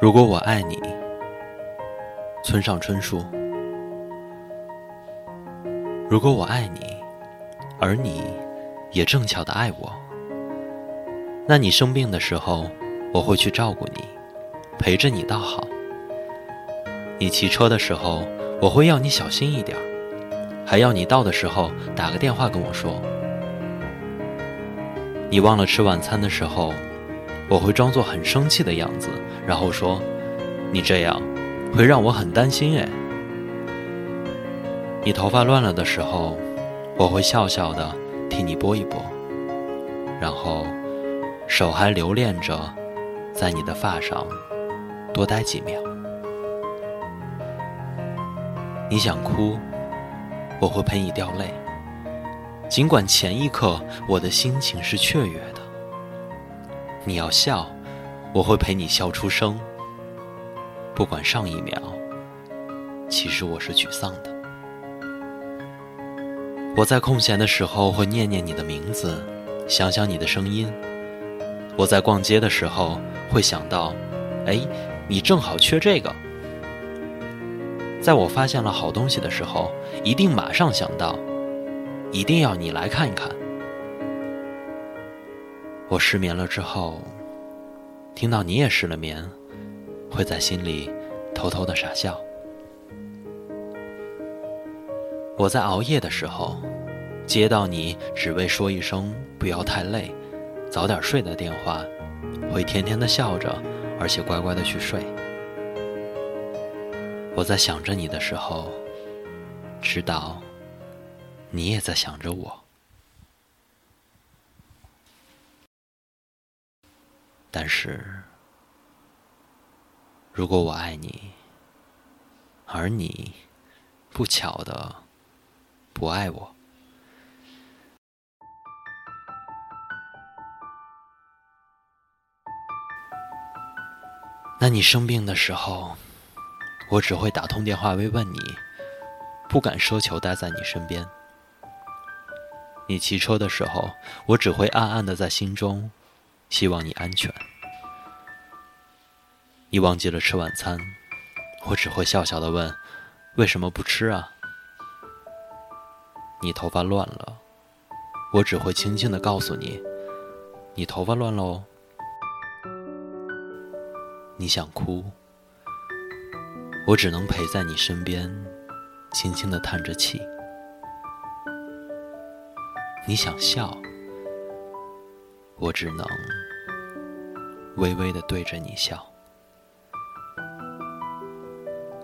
如果我爱你，村上春树。如果我爱你，而你也正巧的爱我，那你生病的时候，我会去照顾你，陪着你倒好。你骑车的时候，我会要你小心一点，还要你到的时候打个电话跟我说。你忘了吃晚餐的时候。我会装作很生气的样子，然后说：“你这样会让我很担心。”哎，你头发乱了的时候，我会笑笑的替你拨一拨，然后手还留恋着在你的发上多待几秒。你想哭，我会陪你掉泪，尽管前一刻我的心情是雀跃的。你要笑，我会陪你笑出声。不管上一秒，其实我是沮丧的。我在空闲的时候会念念你的名字，想想你的声音。我在逛街的时候会想到，哎，你正好缺这个。在我发现了好东西的时候，一定马上想到，一定要你来看一看。我失眠了之后，听到你也失了眠，会在心里偷偷的傻笑。我在熬夜的时候，接到你只为说一声不要太累，早点睡的电话，会甜甜的笑着，而且乖乖的去睡。我在想着你的时候，知道你也在想着我。但是，如果我爱你，而你不巧的不爱我，那你生病的时候，我只会打通电话慰问你，不敢奢求待在你身边。你骑车的时候，我只会暗暗的在心中。希望你安全。你忘记了吃晚餐，我只会笑笑的问：“为什么不吃啊？”你头发乱了，我只会轻轻的告诉你：“你头发乱了哦。”你想哭，我只能陪在你身边，轻轻的叹着气。你想笑。我只能微微的对着你笑。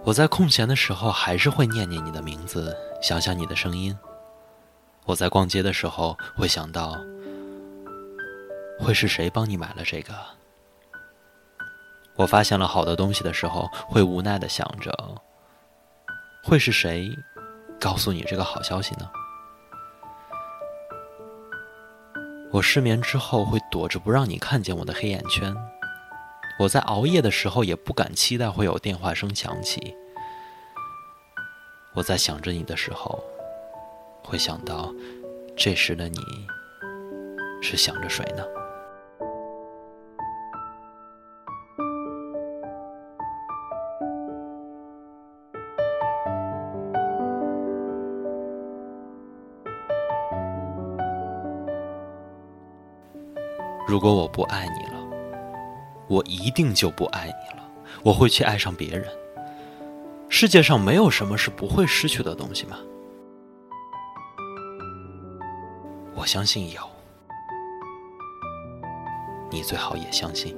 我在空闲的时候还是会念念你的名字，想想你的声音。我在逛街的时候会想到，会是谁帮你买了这个？我发现了好的东西的时候，会无奈的想着，会是谁告诉你这个好消息呢？我失眠之后会躲着不让你看见我的黑眼圈。我在熬夜的时候也不敢期待会有电话声响起。我在想着你的时候，会想到这时的你是想着谁呢？如果我不爱你了，我一定就不爱你了。我会去爱上别人。世界上没有什么是不会失去的东西吗？我相信有，你最好也相信。